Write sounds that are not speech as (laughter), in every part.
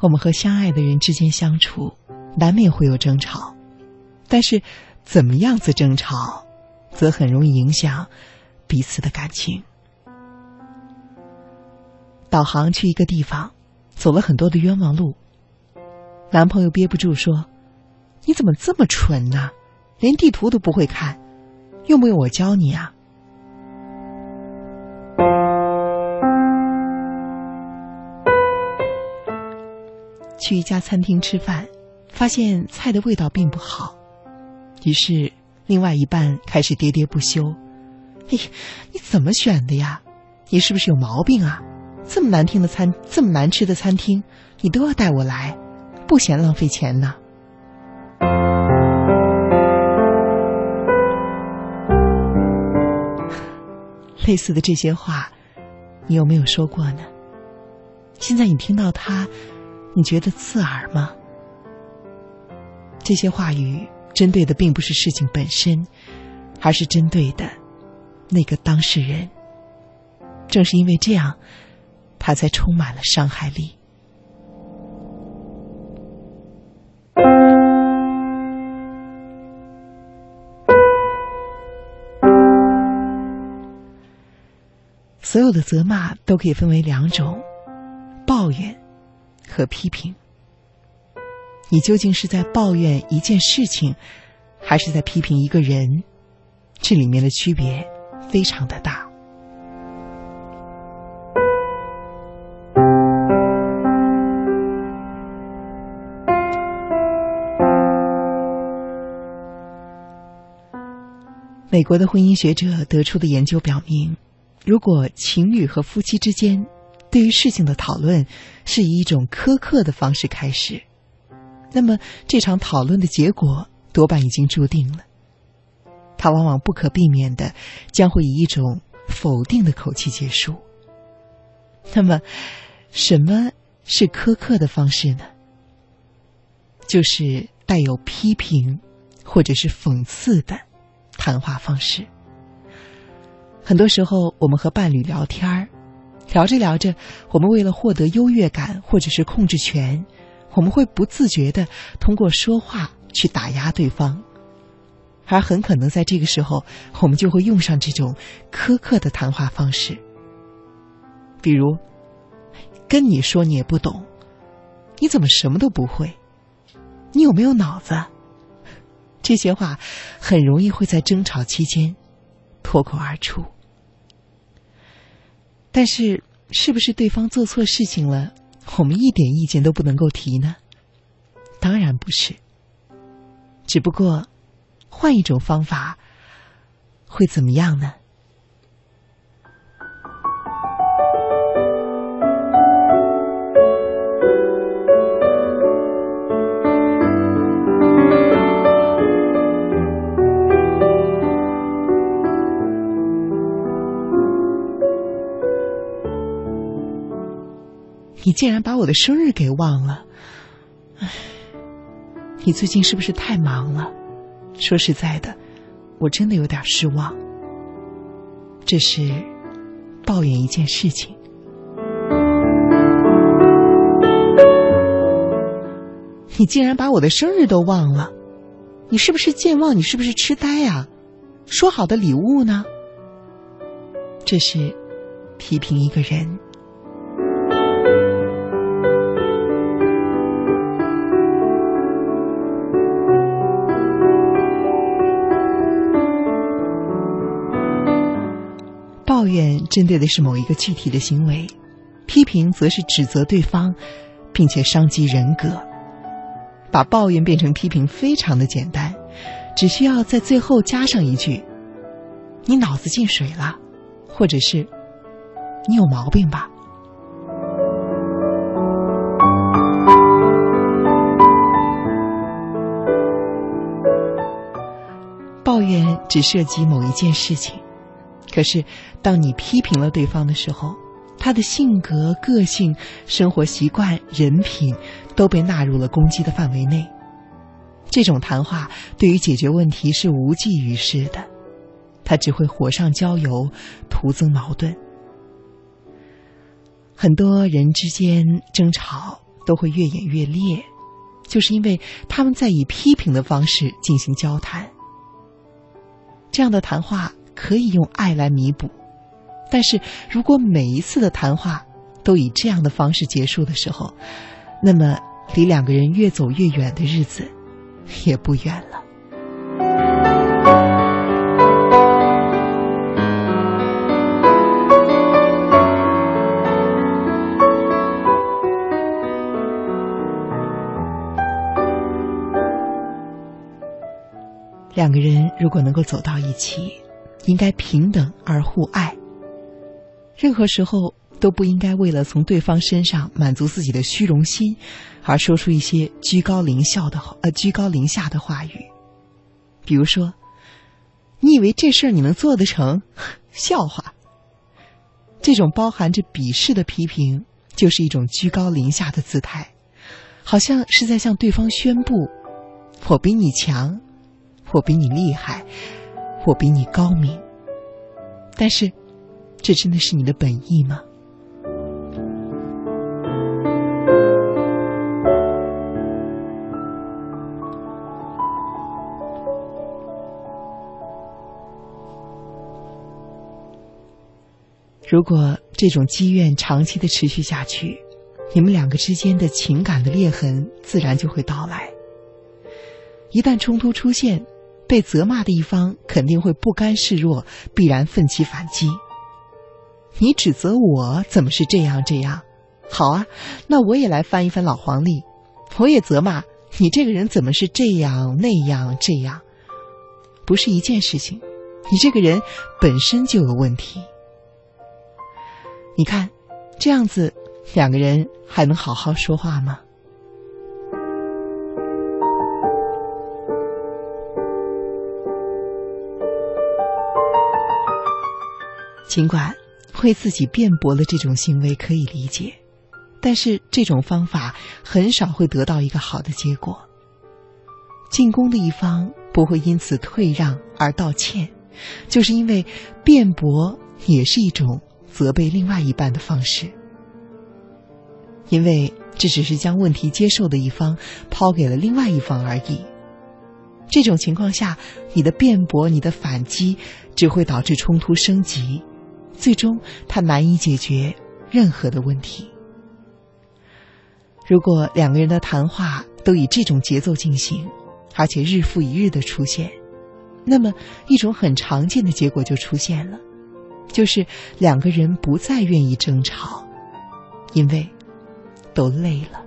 我们和相爱的人之间相处，难免会有争吵，但是怎么样子争吵，则很容易影响彼此的感情。导航去一个地方，走了很多的冤枉路。男朋友憋不住说：“你怎么这么蠢呢？连地图都不会看，用不用我教你啊？”去一家餐厅吃饭，发现菜的味道并不好，于是另外一半开始喋喋不休：“哎，你怎么选的呀？你是不是有毛病啊？这么难听的餐，这么难吃的餐厅，你都要带我来，不嫌浪费钱呢？” (laughs) 类似的这些话，你有没有说过呢？现在你听到他。你觉得刺耳吗？这些话语针对的并不是事情本身，而是针对的那个当事人。正是因为这样，他才充满了伤害力。所有的责骂都可以分为两种：抱怨。和批评，你究竟是在抱怨一件事情，还是在批评一个人？这里面的区别非常的大。美国的婚姻学者得出的研究表明，如果情侣和夫妻之间，对于事情的讨论是以一种苛刻的方式开始，那么这场讨论的结果多半已经注定了。它往往不可避免的将会以一种否定的口气结束。那么，什么是苛刻的方式呢？就是带有批评或者是讽刺的谈话方式。很多时候，我们和伴侣聊天儿。聊着聊着，我们为了获得优越感或者是控制权，我们会不自觉的通过说话去打压对方，而很可能在这个时候，我们就会用上这种苛刻的谈话方式，比如跟你说你也不懂，你怎么什么都不会？你有没有脑子？这些话很容易会在争吵期间脱口而出。但是，是不是对方做错事情了，我们一点意见都不能够提呢？当然不是。只不过，换一种方法，会怎么样呢？你竟然把我的生日给忘了，唉，你最近是不是太忙了？说实在的，我真的有点失望。这是抱怨一件事情。你竟然把我的生日都忘了，你是不是健忘？你是不是痴呆呀？说好的礼物呢？这是批评一个人。怨针对的是某一个具体的行为，批评则是指责对方，并且伤及人格。把抱怨变成批评非常的简单，只需要在最后加上一句：“你脑子进水了”，或者是“你有毛病吧”。抱怨只涉及某一件事情。可是，当你批评了对方的时候，他的性格、个性、生活习惯、人品都被纳入了攻击的范围内。这种谈话对于解决问题是无济于事的，它只会火上浇油，徒增矛盾。很多人之间争吵，都会越演越烈，就是因为他们在以批评的方式进行交谈。这样的谈话可以用爱来弥补，但是如果每一次的谈话都以这样的方式结束的时候，那么离两个人越走越远的日子也不远了。两个人如果能够走到一起，应该平等而互爱。任何时候都不应该为了从对方身上满足自己的虚荣心，而说出一些居高临下的呃居高临下的话语。比如说，你以为这事儿你能做得成？(laughs) 笑话！这种包含着鄙视的批评，就是一种居高临下的姿态，好像是在向对方宣布：我比你强。我比你厉害，我比你高明，但是，这真的是你的本意吗？如果这种积怨长期的持续下去，你们两个之间的情感的裂痕自然就会到来。一旦冲突出现，被责骂的一方肯定会不甘示弱，必然奋起反击。你指责我怎么是这样这样？好啊，那我也来翻一翻老黄历，我也责骂你这个人怎么是这样那样这样？不是一件事情，你这个人本身就有问题。你看，这样子两个人还能好好说话吗？尽管为自己辩驳的这种行为可以理解，但是这种方法很少会得到一个好的结果。进攻的一方不会因此退让而道歉，就是因为辩驳也是一种责备另外一半的方式，因为这只是将问题接受的一方抛给了另外一方而已。这种情况下，你的辩驳、你的反击只会导致冲突升级。最终，他难以解决任何的问题。如果两个人的谈话都以这种节奏进行，而且日复一日的出现，那么一种很常见的结果就出现了，就是两个人不再愿意争吵，因为都累了。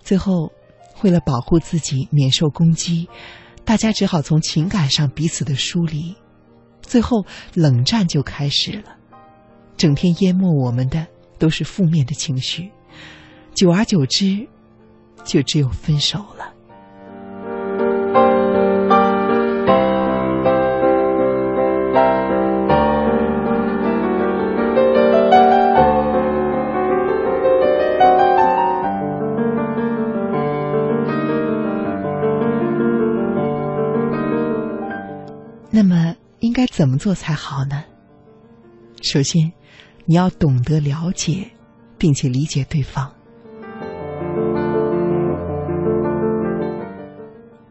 最后。为了保护自己免受攻击，大家只好从情感上彼此的疏离，最后冷战就开始了。整天淹没我们的都是负面的情绪，久而久之，就只有分手了。该怎么做才好呢？首先，你要懂得了解，并且理解对方。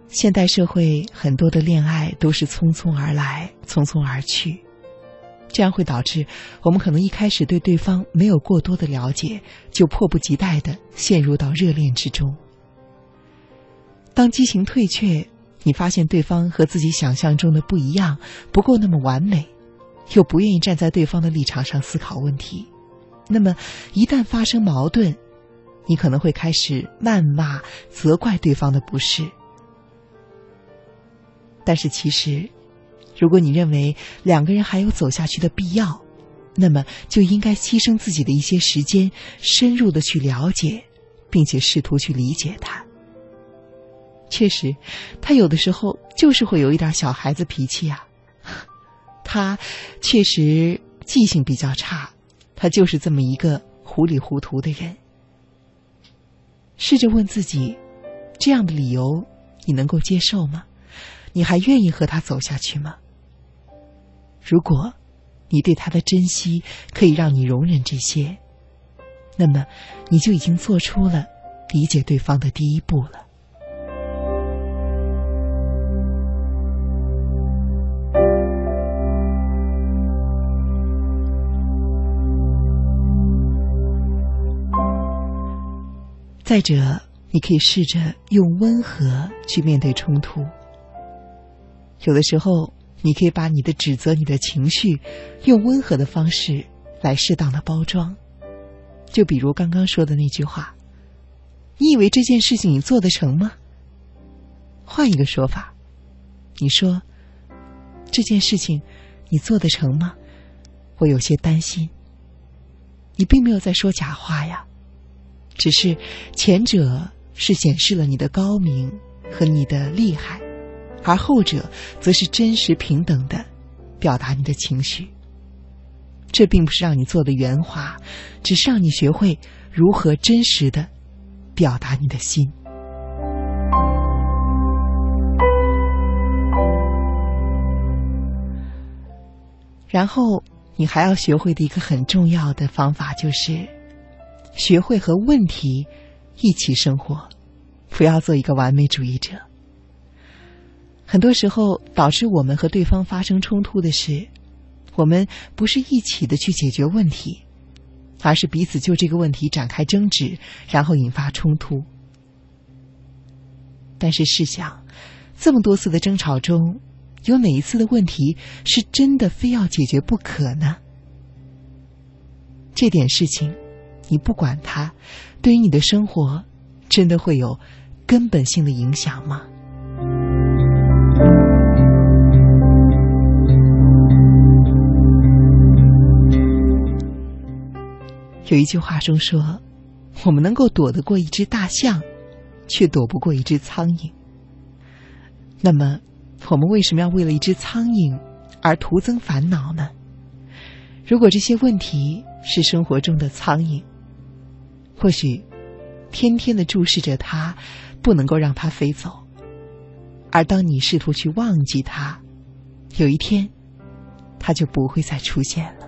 现代社会很多的恋爱都是匆匆而来，匆匆而去，这样会导致我们可能一开始对对方没有过多的了解，就迫不及待的陷入到热恋之中。当激情退却。你发现对方和自己想象中的不一样，不够那么完美，又不愿意站在对方的立场上思考问题，那么一旦发生矛盾，你可能会开始谩骂、责怪对方的不是。但是其实，如果你认为两个人还有走下去的必要，那么就应该牺牲自己的一些时间，深入的去了解，并且试图去理解他。确实，他有的时候就是会有一点小孩子脾气啊。(laughs) 他确实记性比较差，他就是这么一个糊里糊涂的人。试着问自己，这样的理由你能够接受吗？你还愿意和他走下去吗？如果你对他的珍惜可以让你容忍这些，那么你就已经做出了理解对方的第一步了。再者，你可以试着用温和去面对冲突。有的时候，你可以把你的指责、你的情绪，用温和的方式来适当的包装。就比如刚刚说的那句话：“你以为这件事情你做得成吗？”换一个说法，你说：“这件事情你做得成吗？”我有些担心。你并没有在说假话呀。只是前者是显示了你的高明和你的厉害，而后者则是真实平等的表达你的情绪。这并不是让你做的圆滑，只是让你学会如何真实的表达你的心。然后，你还要学会的一个很重要的方法就是。学会和问题一起生活，不要做一个完美主义者。很多时候，导致我们和对方发生冲突的是，我们不是一起的去解决问题，而是彼此就这个问题展开争执，然后引发冲突。但是试想，这么多次的争吵中，有哪一次的问题是真的非要解决不可呢？这点事情。你不管它，对于你的生活，真的会有根本性的影响吗？有一句话中说：“我们能够躲得过一只大象，却躲不过一只苍蝇。”那么，我们为什么要为了一只苍蝇而徒增烦恼呢？如果这些问题是生活中的苍蝇，或许，天天的注视着它，不能够让它飞走。而当你试图去忘记它，有一天，它就不会再出现了。